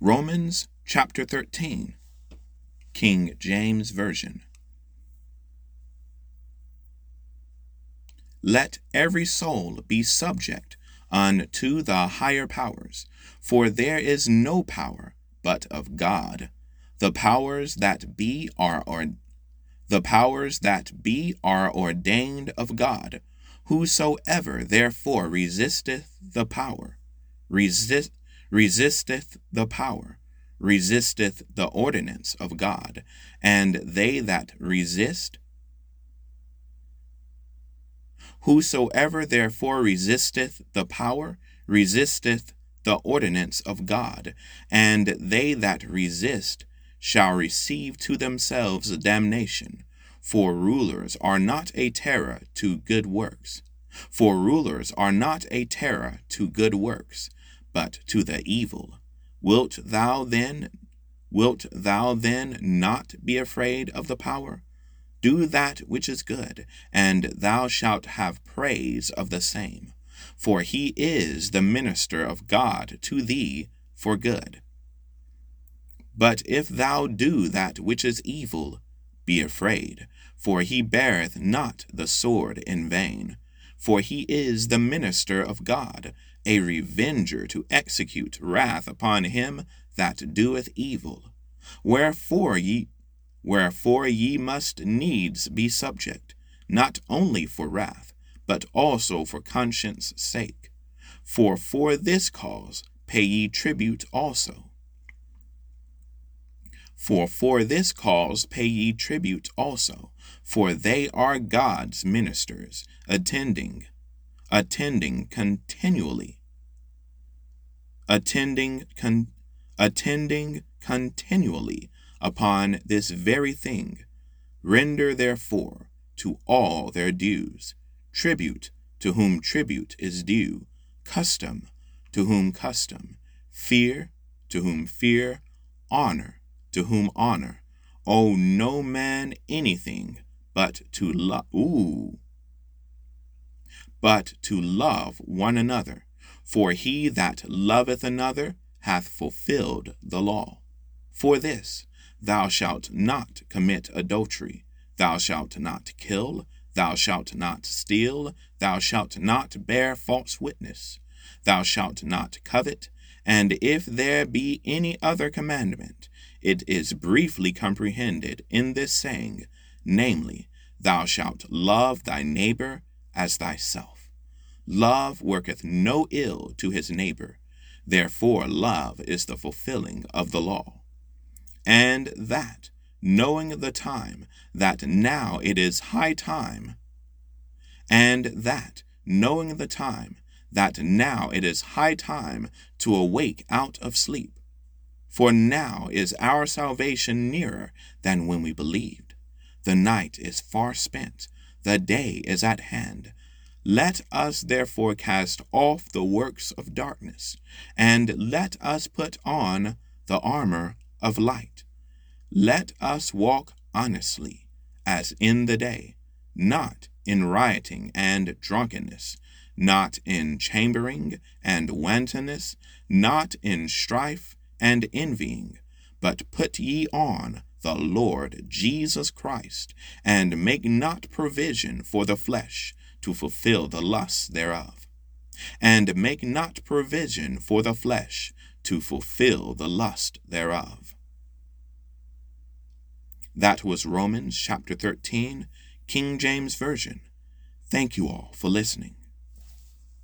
Romans chapter 13, King James Version. Let every soul be subject unto the higher powers, for there is no power but of God. The powers that be are or the powers that be are ordained of God. Whosoever therefore resisteth the power, resist resisteth the power, resisteth the ordinance of God, and they that resist Whosoever therefore resisteth the power resisteth the ordinance of God, and they that resist shall receive to themselves damnation. For rulers are not a terror to good works. For rulers are not a terror to good works, but to the evil. Wilt thou then wilt thou then not be afraid of the power? Do that which is good, and thou shalt have praise of the same. For he is the minister of God to thee for good. But if thou do that which is evil, be afraid, for he beareth not the sword in vain. For he is the minister of God, a revenger to execute wrath upon him that doeth evil. Wherefore ye Wherefore ye must needs be subject, not only for wrath, but also for conscience sake. For for this cause pay ye tribute also. For for this cause pay ye tribute also, for they are God's ministers, attending, attending continually, attending, con, attending continually upon this very thing. Render therefore to all their dues, tribute to whom tribute is due, custom to whom custom, fear to whom fear, honor to whom honor. Owe no man anything but to love. But to love one another, for he that loveth another hath fulfilled the law. For this, Thou shalt not commit adultery. Thou shalt not kill. Thou shalt not steal. Thou shalt not bear false witness. Thou shalt not covet. And if there be any other commandment, it is briefly comprehended in this saying, namely, Thou shalt love thy neighbor as thyself. Love worketh no ill to his neighbor. Therefore, love is the fulfilling of the law and that, knowing the time, that now it is high time, and that, knowing the time, that now it is high time to awake out of sleep. For now is our salvation nearer than when we believed. The night is far spent, the day is at hand. Let us therefore cast off the works of darkness, and let us put on the armor of light. Let us walk honestly, as in the day, not in rioting and drunkenness, not in chambering and wantonness, not in strife and envying, but put ye on the Lord Jesus Christ, and make not provision for the flesh to fulfill the lusts thereof. And make not provision for the flesh to fulfill the lust thereof. That was Romans chapter 13, King James Version. Thank you all for listening.